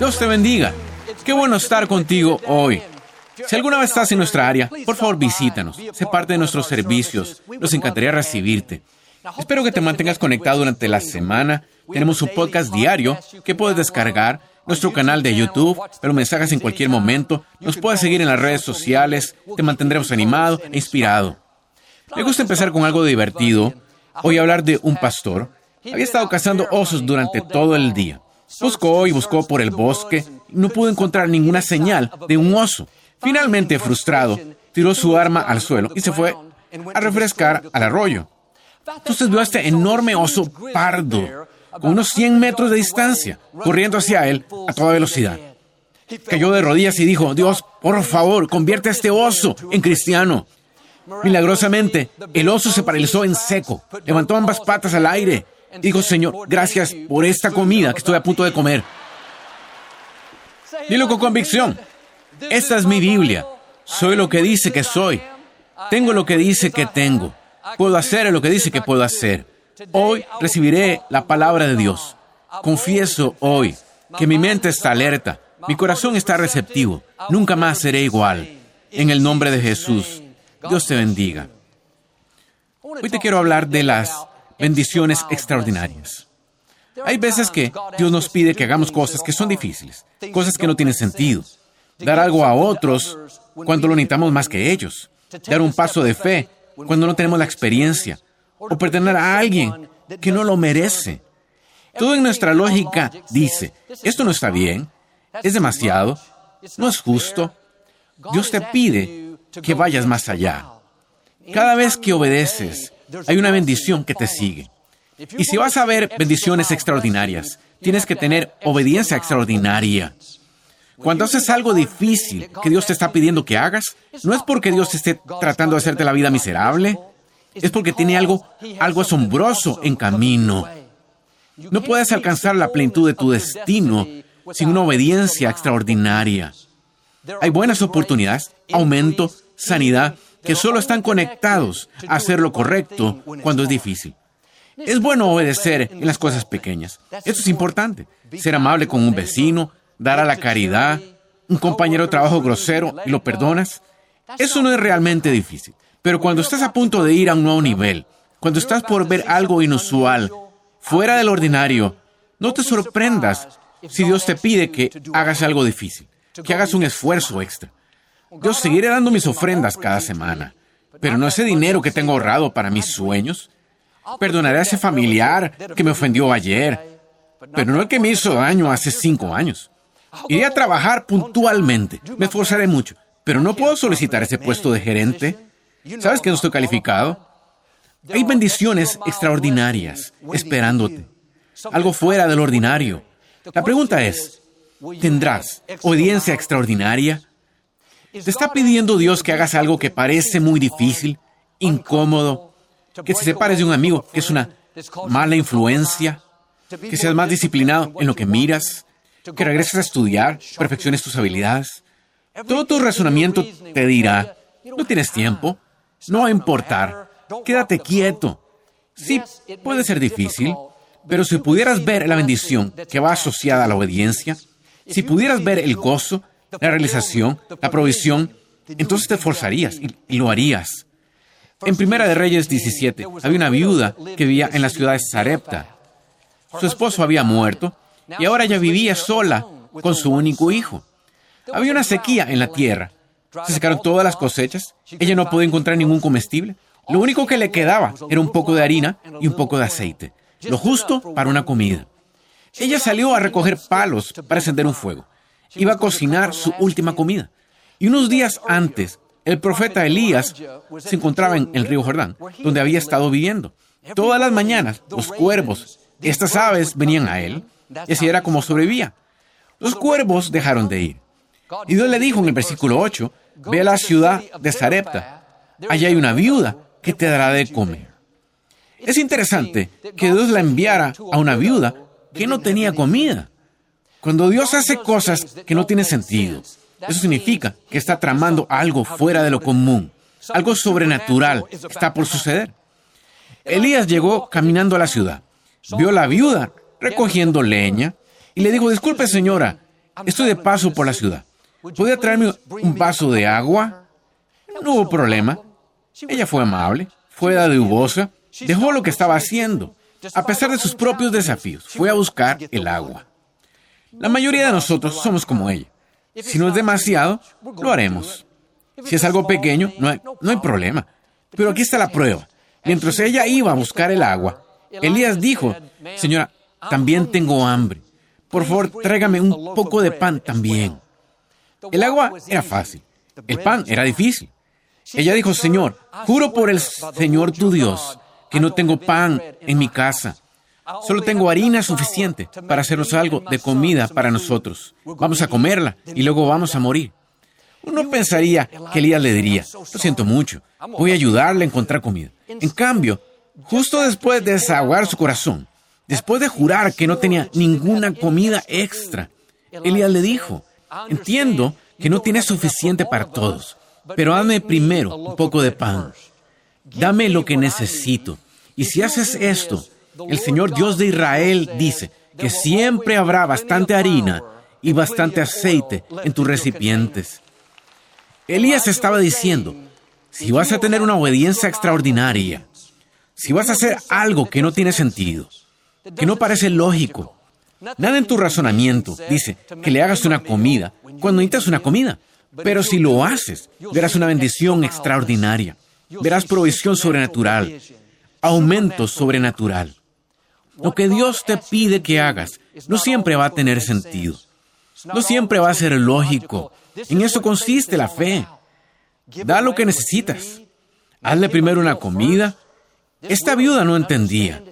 Dios te bendiga. Qué bueno estar contigo hoy. Si alguna vez estás en nuestra área, por favor visítanos. Sé parte de nuestros servicios. Nos encantaría recibirte. Espero que te mantengas conectado durante la semana. Tenemos un podcast diario que puedes descargar, nuestro canal de YouTube, pero mensajes en cualquier momento. Nos puedes seguir en las redes sociales. Te mantendremos animado e inspirado. Me gusta empezar con algo divertido. Hoy hablar de un pastor. Había estado cazando osos durante todo el día. Buscó y buscó por el bosque no pudo encontrar ninguna señal de un oso. Finalmente, frustrado, tiró su arma al suelo y se fue a refrescar al arroyo. Entonces vio a este enorme oso pardo, con unos 100 metros de distancia, corriendo hacia él a toda velocidad. Cayó de rodillas y dijo, Dios, por favor, convierte a este oso en cristiano. Milagrosamente, el oso se paralizó en seco, levantó ambas patas al aire Digo, Señor, gracias por esta comida que estoy a punto de comer. Dilo con convicción. Esta es mi Biblia. Soy lo que dice que soy. Tengo lo que dice que tengo. Puedo hacer lo que dice que puedo hacer. Hoy recibiré la palabra de Dios. Confieso hoy que mi mente está alerta, mi corazón está receptivo. Nunca más seré igual. En el nombre de Jesús, Dios te bendiga. Hoy te quiero hablar de las bendiciones extraordinarias. Hay veces que Dios nos pide que hagamos cosas que son difíciles, cosas que no tienen sentido. Dar algo a otros cuando lo necesitamos más que ellos. Dar un paso de fe cuando no tenemos la experiencia. O pertenecer a alguien que no lo merece. Todo en nuestra lógica dice, esto no está bien, es demasiado, no es justo. Dios te pide que vayas más allá. Cada vez que obedeces, hay una bendición que te sigue. Y si vas a ver bendiciones extraordinarias, tienes que tener obediencia extraordinaria. Cuando haces algo difícil que Dios te está pidiendo que hagas, no es porque Dios esté tratando de hacerte la vida miserable, es porque tiene algo, algo asombroso en camino. No puedes alcanzar la plenitud de tu destino sin una obediencia extraordinaria. Hay buenas oportunidades, aumento, sanidad, que solo están conectados a hacer lo correcto cuando es difícil. Es bueno obedecer en las cosas pequeñas. Eso es importante. Ser amable con un vecino, dar a la caridad, un compañero de trabajo grosero y lo perdonas. Eso no es realmente difícil. Pero cuando estás a punto de ir a un nuevo nivel, cuando estás por ver algo inusual, fuera del ordinario, no te sorprendas si Dios te pide que hagas algo difícil, que hagas un esfuerzo extra. Yo seguiré dando mis ofrendas cada semana, pero no ese dinero que tengo ahorrado para mis sueños. Perdonaré a ese familiar que me ofendió ayer, pero no el que me hizo daño hace cinco años. Iré a trabajar puntualmente, me esforzaré mucho, pero no puedo solicitar ese puesto de gerente. ¿Sabes que no estoy calificado? Hay bendiciones extraordinarias esperándote, algo fuera del ordinario. La pregunta es, ¿tendrás obediencia extraordinaria? Te está pidiendo Dios que hagas algo que parece muy difícil, incómodo, que te separes de un amigo que es una mala influencia, que seas más disciplinado en lo que miras, que regreses a estudiar, perfecciones tus habilidades. Todo tu razonamiento te dirá, no tienes tiempo, no va a importar, quédate quieto. Sí, puede ser difícil, pero si pudieras ver la bendición que va asociada a la obediencia, si pudieras ver el gozo, la realización, la provisión, entonces te esforzarías y, lo harías. En Primera de Reyes 17 había una viuda que vivía en la ciudad de Sarepta. Su esposo había muerto y ahora ella vivía sola con su único hijo. Había una sequía en la tierra. Se secaron todas las cosechas. Ella no pudo encontrar ningún comestible. Lo único que le quedaba era un poco de harina y un poco de aceite. Lo justo para una comida. Ella salió a recoger palos para encender un fuego iba a cocinar su última comida. Y unos días antes, el profeta Elías se encontraba en el río Jordán, donde había estado viviendo. Todas las mañanas, los cuervos, estas aves, venían a él, y así era como sobrevivía. Los cuervos dejaron de ir. Y Dios le dijo en el versículo 8, ve a la ciudad de Sarepta, allá hay una viuda que te dará de comer. Es interesante que Dios la enviara a una viuda que no tenía comida. Cuando Dios hace cosas que no tienen sentido, eso significa que está tramando algo fuera de lo común, algo sobrenatural está por suceder. Elías llegó caminando a la ciudad, vio a la viuda recogiendo leña y le dijo, disculpe señora, Estoy de paso por la ciudad. ¿Podría traerme un vaso de agua? No hubo problema. Ella fue amable, fue dadivosa, dejó lo que estaba haciendo. A pesar de sus propios desafíos, fue a buscar el agua. La mayoría de nosotros somos como ella. Si no es demasiado, lo haremos. Si es algo pequeño, no hay, problema. Pero aquí está la prueba. Mientras ella iba a buscar el agua, Elías dijo, Señora, también tengo hambre. Por favor, tráigame un poco de pan también. El agua era fácil. El pan era difícil. Ella dijo, Señor, juro por el Señor tu Dios que no tengo pan en mi casa. Solo tengo harina suficiente para hacernos algo de comida para nosotros. Vamos a comerla y luego vamos a morir. Uno pensaría que Elías le diría, lo siento mucho, voy a ayudarle a encontrar comida. En cambio, justo después de desahogar su corazón, después de jurar que no tenía ninguna comida extra, Elías le dijo, entiendo que no tienes suficiente para todos, pero dame primero un poco de pan. Dame lo que necesito. Y si haces esto, el Señor Dios de Israel dice que siempre habrá bastante harina y bastante aceite en tus recipientes. Elías estaba diciendo, si vas a tener una obediencia extraordinaria, si vas a hacer algo que no tiene sentido, que no parece lógico, nada en tu razonamiento dice que le hagas una comida cuando necesitas una comida. Pero si lo haces, verás una bendición extraordinaria, verás provisión sobrenatural, aumento sobrenatural. Lo que Dios te pide que hagas no siempre va a tener sentido, no siempre va a ser lógico. En eso consiste la fe. Da lo que necesitas. Hazle primero una comida. Esta viuda no entendía.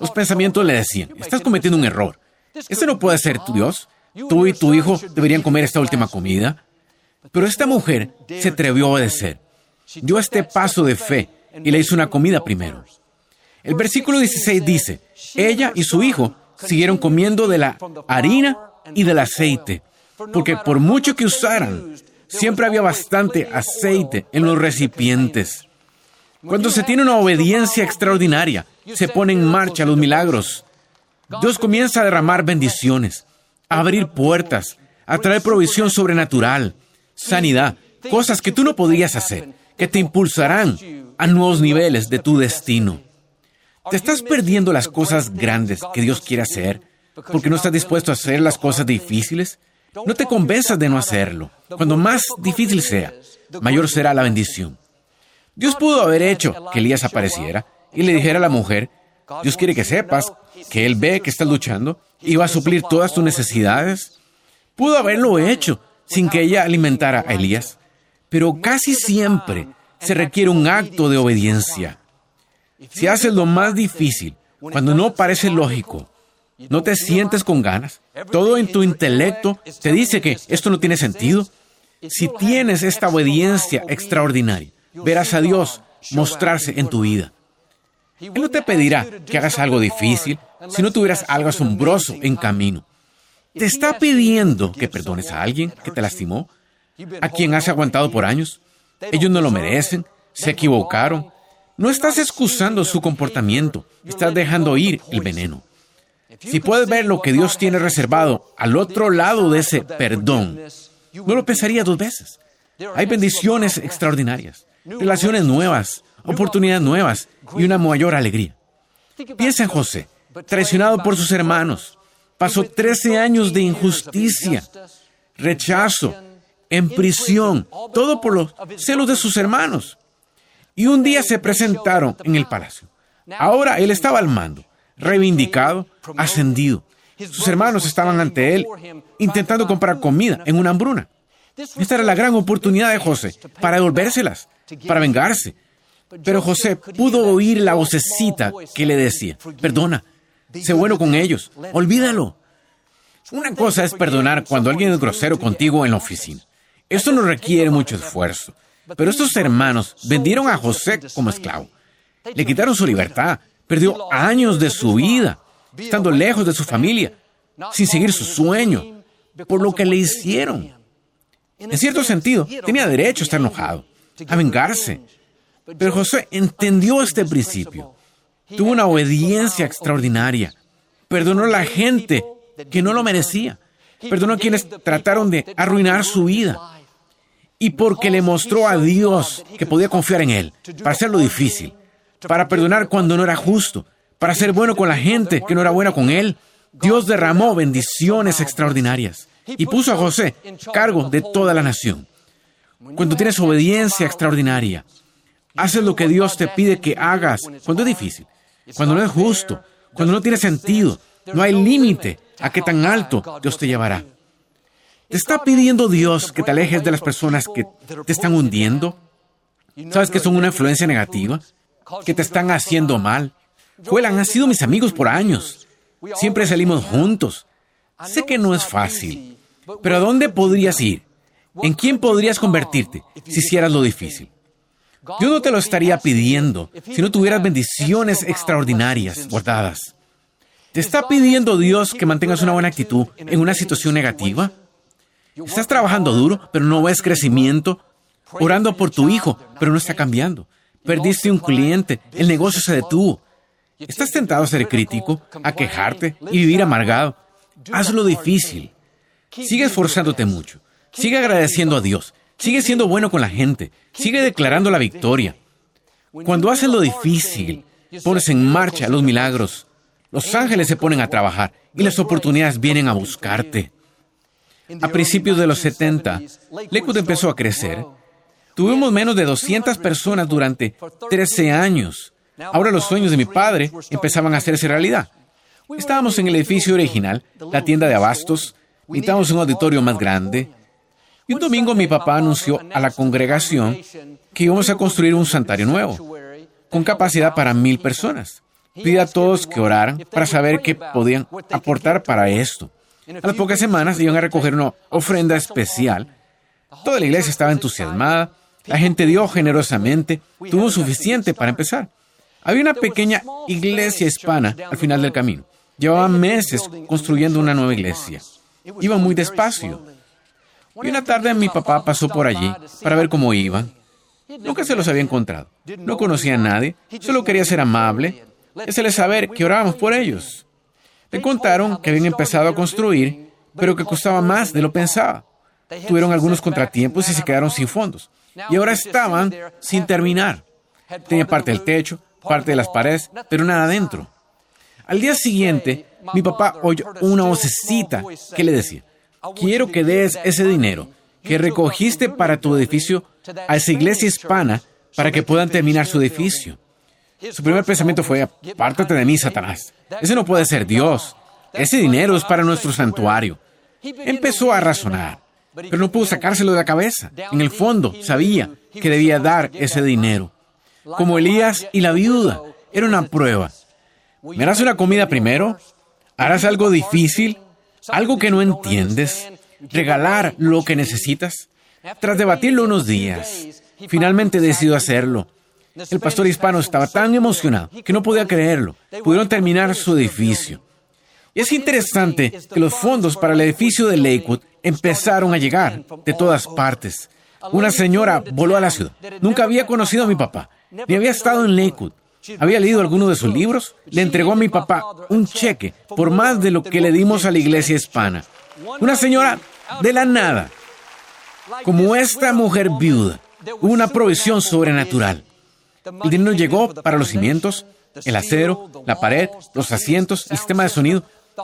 Los pensamientos le decían, estás cometiendo un error. Este no puede ser tu Dios. Tú y tu hijo deberían comer esta última comida. Pero esta mujer se atrevió a obedecer. Dio este paso de fe y le hizo una comida primero. El versículo 16 dice, ella y su hijo siguieron comiendo de la harina y del aceite, porque por mucho que usaran, siempre había bastante aceite en los recipientes. Cuando se tiene una obediencia extraordinaria, se ponen en marcha los milagros. Dios comienza a derramar bendiciones, a abrir puertas, a traer provisión sobrenatural, sanidad, cosas que tú no podías hacer, que te impulsarán a nuevos niveles de tu destino. Te estás perdiendo las cosas grandes que Dios quiere hacer porque no estás dispuesto a hacer las cosas difíciles. No te convenzas de no hacerlo. Cuando más difícil sea, mayor será la bendición. Dios pudo haber hecho que Elías apareciera y le dijera a la mujer, Dios quiere que sepas que Él ve que estás luchando y va a suplir todas tus necesidades. Pudo haberlo hecho sin que ella alimentara a Elías, pero casi siempre se requiere un acto de obediencia. Si haces lo más difícil, cuando no parece lógico, no te sientes con ganas, todo en tu intelecto te dice que esto no tiene sentido, si tienes esta obediencia extraordinaria, verás a Dios mostrarse en tu vida. Él no te pedirá que hagas algo difícil si no tuvieras algo asombroso en camino. Te está pidiendo que perdones a alguien que te lastimó, a quien has aguantado por años. Ellos no lo merecen, se equivocaron, no estás excusando su comportamiento, estás dejando ir el veneno. Si puedes ver lo que Dios tiene reservado al otro lado de ese perdón, no lo pensaría dos veces. Hay bendiciones extraordinarias, relaciones nuevas, oportunidades nuevas y una mayor alegría. Piensa en José, traicionado por sus hermanos. Pasó 13 años de injusticia, rechazo, en prisión, todo por los celos de sus hermanos y un día se presentaron en el palacio. Ahora él estaba al mando, reivindicado, ascendido. Sus hermanos estaban ante él intentando comprar comida en una hambruna. Esta era la gran oportunidad de José para devolvérselas, para vengarse. Pero José pudo oír la vocecita que le decía, perdona, sé bueno con ellos, olvídalo. Una cosa es perdonar cuando alguien es grosero contigo en la oficina. Esto no requiere mucho esfuerzo. Pero estos hermanos vendieron a José como esclavo. Le quitaron su libertad. Perdió años de su vida, estando lejos de su familia, sin seguir su sueño, por lo que le hicieron. En cierto sentido, tenía derecho a estar enojado, a vengarse. Pero José entendió este principio. Tuvo una obediencia extraordinaria. Perdonó a la gente que no lo merecía. Perdonó a quienes trataron de arruinar su vida. Y porque le mostró a Dios que podía confiar en Él para hacer lo difícil, para perdonar cuando no era justo, para ser bueno con la gente que no era buena con Él, Dios derramó bendiciones extraordinarias y puso a José cargo de toda la nación. Cuando tienes obediencia extraordinaria, haces lo que Dios te pide que hagas cuando es difícil, cuando no es justo, cuando no tiene sentido, no hay límite a qué tan alto Dios te llevará. ¿Te está pidiendo Dios que te alejes de las personas que te están hundiendo? ¿Sabes que son una influencia negativa? ¿Que te están haciendo mal? Fuelan, han sido mis amigos por años. Siempre salimos juntos. Sé que no es fácil, pero ¿a dónde podrías ir? ¿En quién podrías convertirte si hicieras lo difícil? Dios no te lo estaría pidiendo si no tuvieras bendiciones extraordinarias guardadas. ¿Te está pidiendo Dios que mantengas una buena actitud en una situación negativa? ¿Estás trabajando duro, pero no ves crecimiento? Orando por tu hijo, pero no está cambiando. Perdiste un cliente, el negocio se detuvo. ¿Estás tentado a ser crítico, a quejarte y vivir amargado? Hazlo difícil. Sigue esforzándote mucho. Sigue agradeciendo a Dios. Sigue siendo bueno con la gente. Sigue declarando la victoria. Cuando haces lo difícil, pones en marcha los milagros. Los ángeles se ponen a trabajar y las oportunidades vienen a buscarte. A principios de los 70, Lakewood empezó a crecer. Tuvimos menos de 200 personas durante 13 años. Ahora los sueños de mi padre empezaban a hacerse realidad. Estábamos en el edificio original, la tienda de abastos, necesitábamos un auditorio más grande. Y un domingo mi papá anunció a la congregación que íbamos a construir un santuario nuevo, con capacidad para mil personas. Pide a todos que oraran para saber qué podían aportar para esto. A las pocas semanas iban a recoger una ofrenda especial. Toda la iglesia estaba entusiasmada, la gente dio generosamente, tuvo suficiente para empezar. Había una pequeña iglesia hispana al final del camino. Llevaban meses construyendo una nueva iglesia. Iban muy despacio. Y una tarde mi papá pasó por allí para ver cómo iban. Nunca se los había encontrado. No conocía a nadie. Solo quería ser amable. Hacerles saber que orábamos por ellos. Le contaron que habían empezado a construir, pero que costaba más de lo pensaba. Tuvieron algunos contratiempos y se quedaron sin fondos. Y ahora estaban sin terminar. Tenía parte del techo, parte de las paredes, pero nada adentro. Al día siguiente, mi papá oyó una vocecita que le decía, quiero que des ese dinero que recogiste para tu edificio a esa iglesia hispana para que puedan terminar su edificio. Su primer pensamiento fue, apártate de mí, Satanás. Ese no puede ser Dios. Ese dinero es para nuestro santuario. Empezó a razonar, pero no pudo sacárselo de la cabeza. En el fondo, sabía que debía dar ese dinero como Elías y la viuda. Era una prueba. ¿Me harás una comida primero? ¿Harás algo difícil? ¿Algo que no entiendes? ¿Regalar lo que necesitas? Tras debatirlo unos días, finalmente decidió hacerlo. El pastor hispano estaba tan emocionado que no podía creerlo. Pudieron terminar su edificio. Y es interesante que los fondos para el edificio de Lakewood empezaron a llegar de todas partes. Una señora voló a la ciudad. Nunca había conocido a mi papá ni había estado en Lakewood. Había leído alguno de sus libros. Le entregó a mi papá un cheque por más de lo que le dimos a la iglesia hispana. Una señora de la nada. Como esta mujer viuda, una provisión sobrenatural. El dinero llegó para los cimientos, el acero, la pared, los asientos, el sistema de sonido.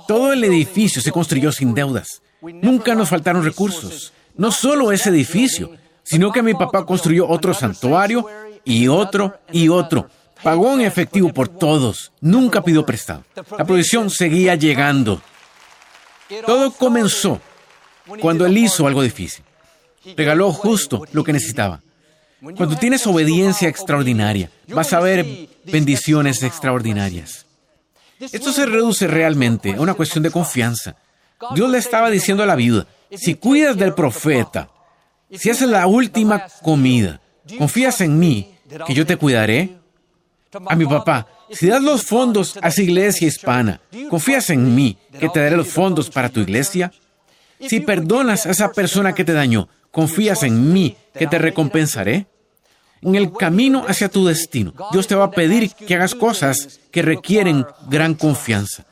Todo el edificio se construyó sin deudas. Nunca nos faltaron recursos. No solo ese edificio, sino que mi papá construyó otro santuario y otro y otro. Pagó en efectivo por todos. Nunca pidió prestado. La provisión seguía llegando. Todo comenzó cuando él hizo algo difícil. Regaló justo lo que necesitaba. Cuando tienes obediencia extraordinaria, vas a ver bendiciones extraordinarias. Esto se reduce realmente a una cuestión de confianza. Dios le estaba diciendo a la viuda, si cuidas del profeta, si haces la última comida, confías en mí, que yo te cuidaré? A mi papá, si das los fondos a esa iglesia hispana, ¿confías en mí que te daré los fondos para tu iglesia? Si perdonas a esa persona que te dañó, ¿confías en mí que te recompensaré? En el camino hacia tu destino, Dios te va a pedir que hagas cosas que requieren gran confianza.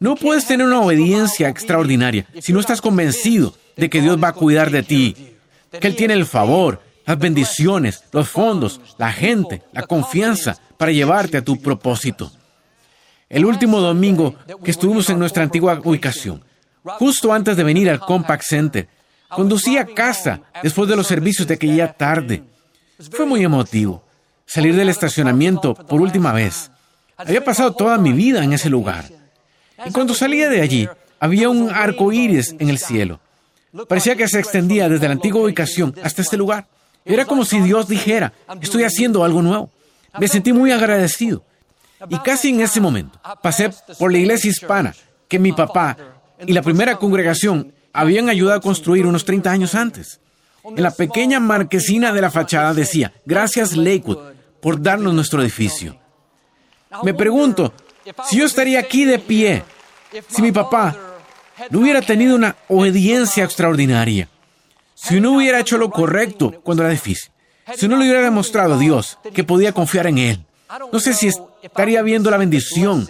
No puedes tener una obediencia extraordinaria si no estás convencido de que Dios va a cuidar de ti, que Él tiene el favor, las bendiciones, los fondos, la gente, la confianza para llevarte a tu propósito. El último domingo que estuvimos en nuestra antigua ubicación, justo antes de venir al Compact Center, conducí a casa después de los servicios de aquella tarde. Fue muy emotivo salir del estacionamiento por última vez. Había pasado toda mi vida en ese lugar. Y cuando salía de allí, había un arco iris en el cielo. Parecía que se extendía desde la antigua ubicación hasta este lugar. Era como si Dios dijera, estoy haciendo algo nuevo. Me sentí muy agradecido. Y casi en ese momento pasé por la iglesia hispana que mi papá y la primera congregación habían ayudado a construir unos 30 años antes. En la pequeña marquesina de la fachada decía, gracias Lakewood por darnos nuestro edificio. Me pregunto, si yo estaría aquí de pie, si mi papá no hubiera tenido una obediencia extraordinaria, si no hubiera hecho lo correcto cuando era difícil, si no le hubiera demostrado a Dios que podía confiar en Él, no sé si estaría viendo la bendición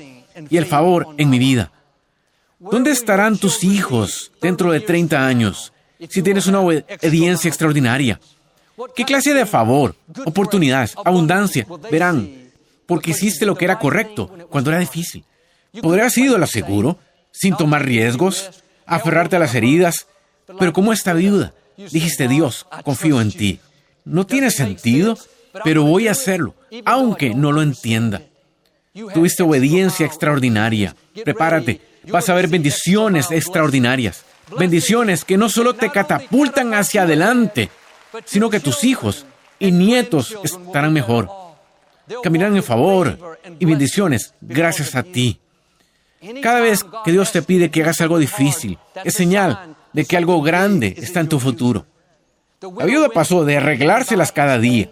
y el favor en mi vida. ¿Dónde estarán tus hijos dentro de 30 años si tienes una obediencia extraordinaria? ¿Qué clase de favor, oportunidades, abundancia verán? Porque hiciste lo que era correcto cuando era difícil. Podrías sido lo seguro, sin tomar riesgos, aferrarte a las heridas, pero como esta viuda, dijiste, Dios, confío en ti. No tiene sentido, pero voy a hacerlo, aunque no lo entienda. Tuviste obediencia extraordinaria. Prepárate, vas a ver bendiciones extraordinarias. Bendiciones que no solo te catapultan hacia adelante, sino que tus hijos y nietos estarán mejor. Caminarán en favor y bendiciones gracias a ti. Cada vez que Dios te pide que hagas algo difícil, es señal de que algo grande está en tu futuro. La viuda pasó de arreglárselas cada día,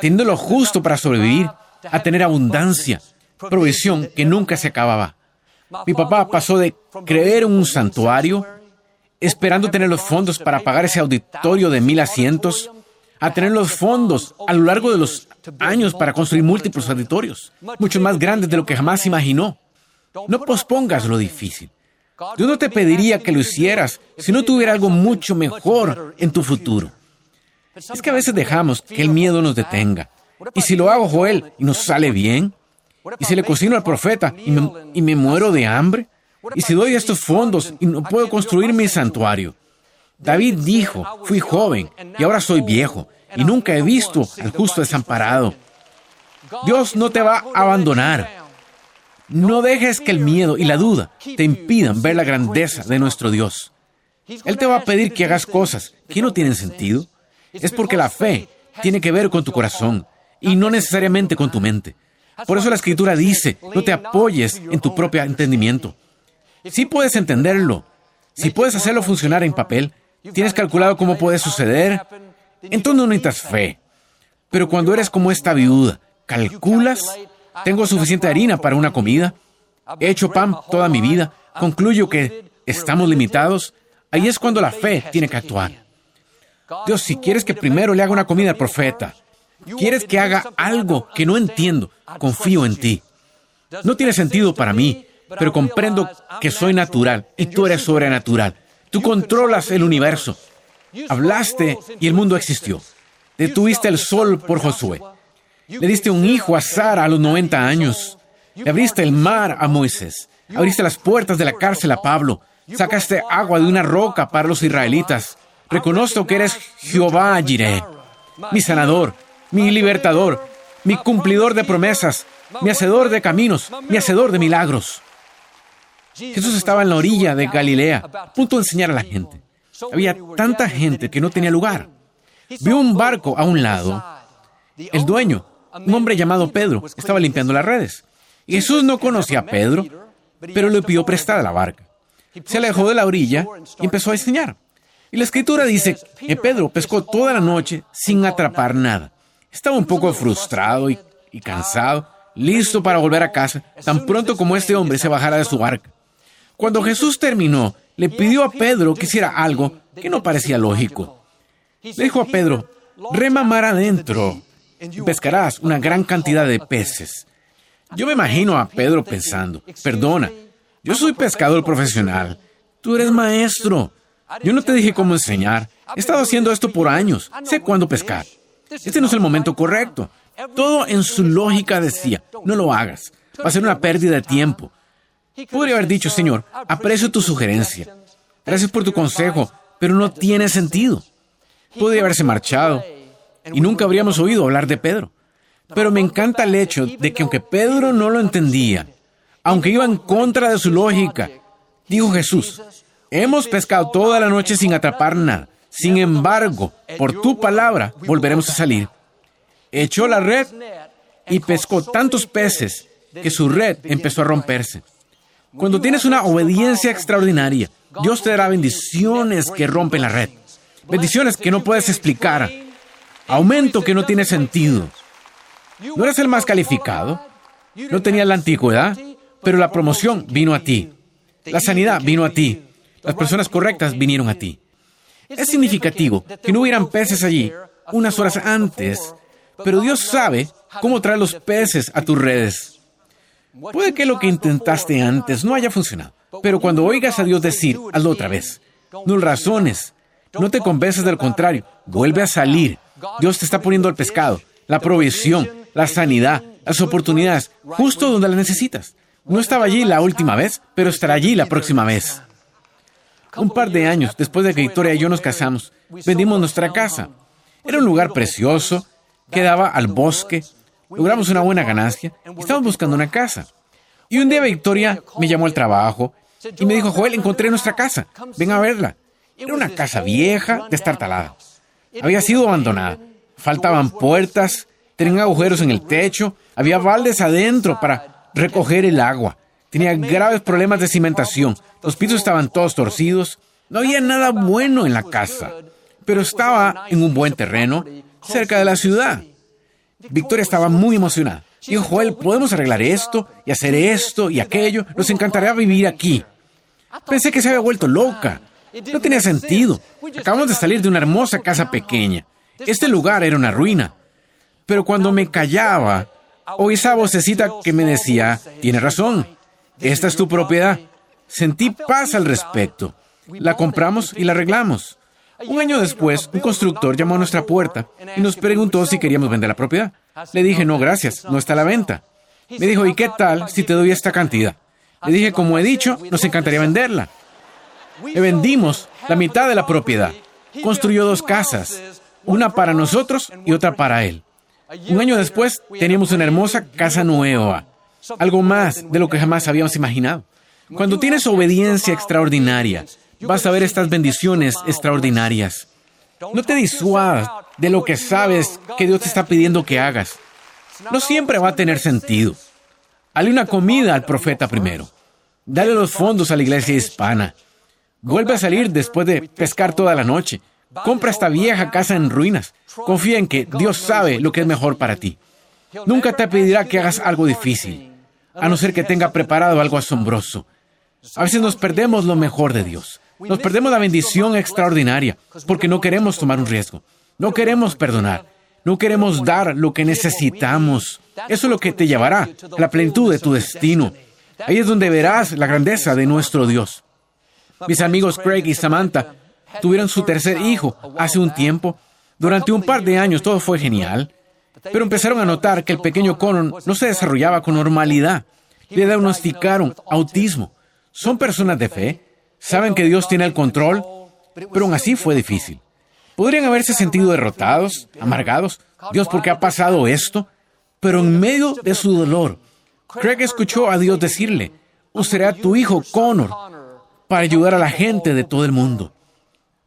teniendo lo justo para sobrevivir, a tener abundancia, provisión que nunca se acababa. Mi papá pasó de creer en un santuario, esperando tener los fondos para pagar ese auditorio de mil asientos, a tener los fondos a lo largo de los años para construir múltiples auditorios, mucho más grandes de lo que jamás imaginó. No pospongas lo difícil. Yo no te pediría que lo hicieras si no tuviera algo mucho mejor en tu futuro. Es que a veces dejamos que el miedo nos detenga. Y si lo hago, Joel, y nos sale bien, y si le cocino al profeta y me, y me muero de hambre, y si doy estos fondos y no puedo construir mi santuario. David dijo, fui joven y ahora soy viejo y nunca he visto al justo desamparado. Dios no te va a abandonar. No dejes que el miedo y la duda te impidan ver la grandeza de nuestro Dios. Él te va a pedir que hagas cosas que no tienen sentido. Es porque la fe tiene que ver con tu corazón y no necesariamente con tu mente. Por eso la escritura dice, no te apoyes en tu propio entendimiento. Si puedes entenderlo, si puedes hacerlo funcionar en papel, tienes calculado cómo puede suceder, entonces no necesitas fe. Pero cuando eres como esta viuda, calculas, tengo suficiente harina para una comida, he hecho pan toda mi vida, concluyo que estamos limitados, ahí es cuando la fe tiene que actuar. Dios, si quieres que primero le haga una comida al profeta, quieres que haga algo que no entiendo, confío en ti. No tiene sentido para mí, pero comprendo que soy natural y tú eres sobrenatural. Tú controlas el universo. Hablaste y el mundo existió. Detuviste el sol por Josué. Le diste un hijo a Sara a los 90 años. Le abriste el mar a Moisés. Abriste las puertas de la cárcel a Pablo. Sacaste agua de una roca para los israelitas. Reconozco que eres Jehová Jireh, mi sanador, mi libertador, mi cumplidor de promesas, mi hacedor de caminos, mi hacedor de milagros. Jesús estaba en la orilla de Galilea, a punto de enseñar a la gente. Había tanta gente que no tenía lugar. Vio un barco a un lado. El dueño, un hombre llamado Pedro, estaba limpiando las redes. Jesús no conocía a Pedro, pero le pidió prestada la barca. Se alejó de la orilla y empezó a enseñar. Y la escritura dice que Pedro pescó toda la noche sin atrapar nada. Estaba un poco frustrado y, y cansado, listo para volver a casa, tan pronto como este hombre se bajara de su barca. Cuando Jesús terminó, le pidió a Pedro que hiciera algo que no parecía lógico. Le dijo a Pedro, rema mar adentro y pescarás una gran cantidad de peces. Yo me imagino a Pedro pensando, perdona, Yo soy pescador profesional. Tú eres maestro. Yo no te dije cómo enseñar. He estado haciendo esto por años. Sé cuándo pescar. Este no es el momento correcto. Todo en su lógica decía, no lo hagas. Va a ser una pérdida de tiempo. Podría haber dicho, Señor, aprecio tu sugerencia. Gracias por tu consejo, pero no tiene sentido. Podría haberse marchado y nunca habríamos oído hablar de Pedro. Pero me encanta el hecho de que aunque Pedro no lo entendía, aunque iba en contra de su lógica, dijo Jesús, hemos pescado toda la noche sin atrapar nada. Sin embargo, por tu palabra volveremos a salir. Echó la red y pescó tantos peces que su red empezó a romperse. Cuando tienes una obediencia extraordinaria, Dios te dará bendiciones que rompen la red. Bendiciones que no puedes explicar. Aumento que no tiene sentido. No eres el más calificado. No tenías la antigüedad, pero la promoción vino a ti. La sanidad vino a ti. Las personas correctas vinieron a ti. Es significativo que no hubieran peces allí unas horas antes, pero Dios sabe cómo traer los peces a tus redes. Puede que lo que intentaste antes no haya funcionado, pero cuando oigas a Dios decir, hazlo otra vez. No razones. No te convences del contrario. Vuelve a salir. Dios te está poniendo el pescado, la provisión, la sanidad, las oportunidades, justo donde las necesitas. No estaba allí la última vez, pero estará allí la próxima vez. Un par de años después de que Victoria y yo nos casamos, vendimos nuestra casa. Era un lugar precioso, quedaba al bosque, logramos una buena ganancia y buscando una casa. Y un día Victoria me llamó al trabajo y me dijo, Joel, encontré nuestra casa, ven a verla. Era una casa vieja, destartalada. Había sido abandonada. Faltaban puertas, tenían agujeros en el techo, había baldes adentro para recoger el agua. Tenía graves problemas de cimentación. Los pisos estaban todos torcidos. No había nada bueno en la casa, pero estaba en un buen terreno, cerca de la ciudad. Victoria estaba muy emocionada. Dijo, Joel, podemos arreglar esto y hacer esto y aquello. Nos encantaría vivir aquí. Pensé que se había vuelto loca. No tenía sentido. Acabamos de salir de una hermosa casa pequeña. Este lugar era una ruina. Pero cuando me callaba, oí esa vocecita que me decía, tiene razón, esta es tu propiedad. Sentí paz al respecto. La compramos y la arreglamos. Un año después, un constructor llamó a nuestra puerta y nos preguntó si queríamos vender la propiedad. Le dije, no, gracias, no está a la venta. Me dijo, ¿y qué tal si te doy esta cantidad? Le dije, como he dicho, nos encantaría venderla. Le vendimos la mitad de la propiedad. Construyó dos casas, una para nosotros y otra para él. Un año después teníamos una hermosa casa nueva, algo más de lo que jamás habíamos imaginado. Cuando tienes obediencia extraordinaria, vas a ver estas bendiciones extraordinarias. No te disuadas de lo que sabes que Dios te está pidiendo que hagas. No siempre va a tener sentido. Dale una comida al profeta primero. Dale los fondos a la iglesia hispana. Vuelve a salir después de pescar toda la noche. Compra esta vieja casa en ruinas. Confía en que Dios sabe lo que es mejor para ti. Nunca te pedirá que hagas algo difícil, a no ser que tenga preparado algo asombroso. A veces nos perdemos lo mejor de Dios. Nos perdemos la bendición extraordinaria porque no queremos tomar un riesgo. No queremos perdonar. No queremos dar lo que necesitamos. Eso es lo que te llevará a la plenitud de tu destino. Ahí es donde verás la grandeza de nuestro Dios. Mis amigos Craig y Samantha tuvieron su tercer hijo hace un tiempo. Durante un par de años todo fue genial, pero empezaron a notar que el pequeño Connor no se desarrollaba con normalidad. Le diagnosticaron autismo. Son personas de fe, saben que Dios tiene el control, pero aún así fue difícil. Podrían haberse sentido derrotados, amargados. Dios, ¿por qué ha pasado esto? Pero en medio de su dolor, Craig escuchó a Dios decirle, usaré a tu hijo Connor para ayudar a la gente de todo el mundo.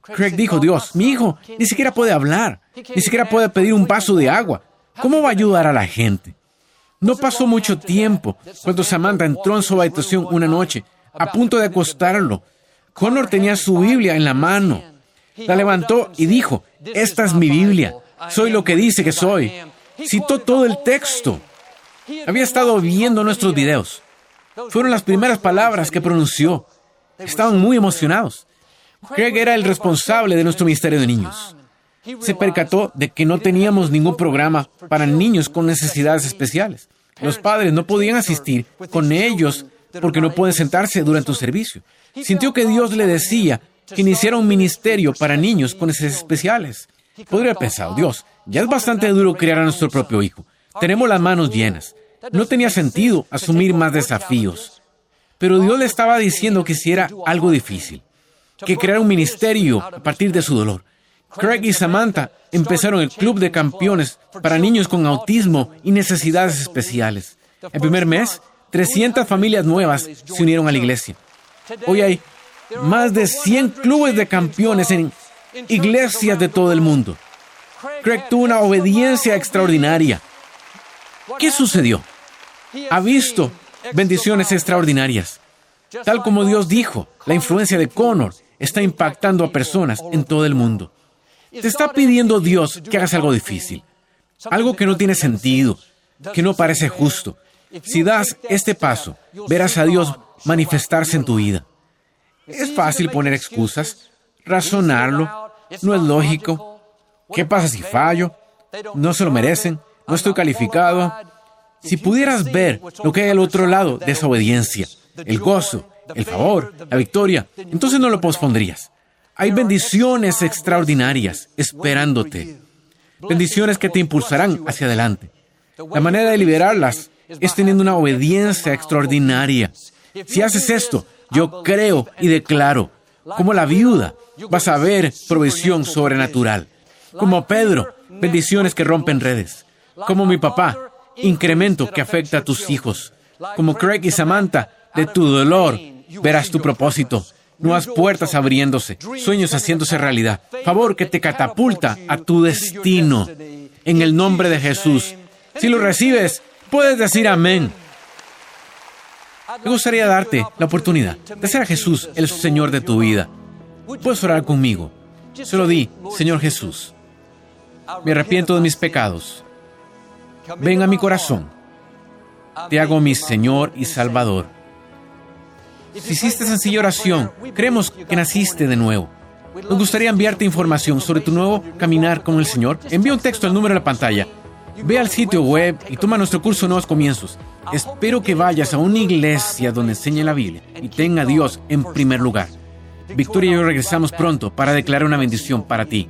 Craig dijo, Dios, mi hijo ni siquiera puede hablar, ni siquiera puede pedir un vaso de agua. ¿Cómo va a ayudar a la gente? No pasó mucho tiempo cuando Samantha entró en su habitación una noche, a punto de acostarlo. Connor tenía su Biblia en la mano. La levantó y dijo, esta es mi Biblia, soy lo que dice que soy. Citó todo el texto. Había estado viendo nuestros videos. Fueron las primeras palabras que pronunció. Estaban muy emocionados. Craig era el responsable de nuestro Ministerio de Niños. Se percató de que no teníamos ningún programa para niños con necesidades especiales. Los padres no podían asistir con ellos porque no pueden sentarse durante un servicio. Sintió que Dios le decía que iniciara un ministerio para niños con necesidades especiales. Podría haber pensado, Dios, ya es bastante duro criar a nuestro propio hijo. Tenemos las manos llenas. No tenía sentido asumir más desafíos. Pero Dios le estaba diciendo que hiciera algo difícil, que creara un ministerio a partir de su dolor. Craig y Samantha empezaron el Club de Campeones para niños con autismo y necesidades especiales. El primer mes, 300 familias nuevas se unieron a la iglesia. Hoy hay más de 100 clubes de campeones en iglesias de todo el mundo. Craig tuvo una obediencia extraordinaria. ¿Qué sucedió? Ha visto bendiciones extraordinarias. Tal como Dios dijo, la influencia de Connor está impactando a personas en todo el mundo. Te está pidiendo Dios que hagas algo difícil, algo que no tiene sentido, que no parece justo. Si das este paso, verás a Dios manifestarse en tu vida. Es fácil poner excusas, razonarlo, no es lógico. ¿Qué pasa si fallo? No se lo merecen, no estoy calificado. Si pudieras ver lo que hay al otro lado de esa obediencia, el gozo, el favor, la victoria, entonces no lo pospondrías. Hay bendiciones extraordinarias esperándote. Bendiciones que te impulsarán hacia adelante. La manera de liberarlas es teniendo una obediencia extraordinaria. Si haces esto, yo creo y declaro, como la viuda, vas a ver provisión sobrenatural. Como Pedro, bendiciones que rompen redes. Como mi papá, incremento que afecta a tus hijos. Como Craig y Samantha, de tu dolor verás tu propósito. Nuevas puertas abriéndose, sueños haciéndose realidad. Favor que te catapulta a tu destino. En el nombre de Jesús. Si lo recibes, puedes decir amén. Me gustaría darte la oportunidad de ser a Jesús el Señor de tu vida. Puedes orar conmigo. Se lo di, Señor Jesús. Me arrepiento de mis pecados. Ven a mi corazón. Te hago mi Señor y Salvador. Si hiciste sencilla oración, creemos que naciste de nuevo. Nos gustaría enviarte información sobre tu nuevo caminar con el Señor. Envía un texto al número de la pantalla. Ve al sitio web y toma nuestro curso Nuevos Comienzos. Espero que vayas a una iglesia donde enseñe la Biblia y tenga a Dios en primer lugar. Victoria y yo regresamos pronto para declarar una bendición para ti.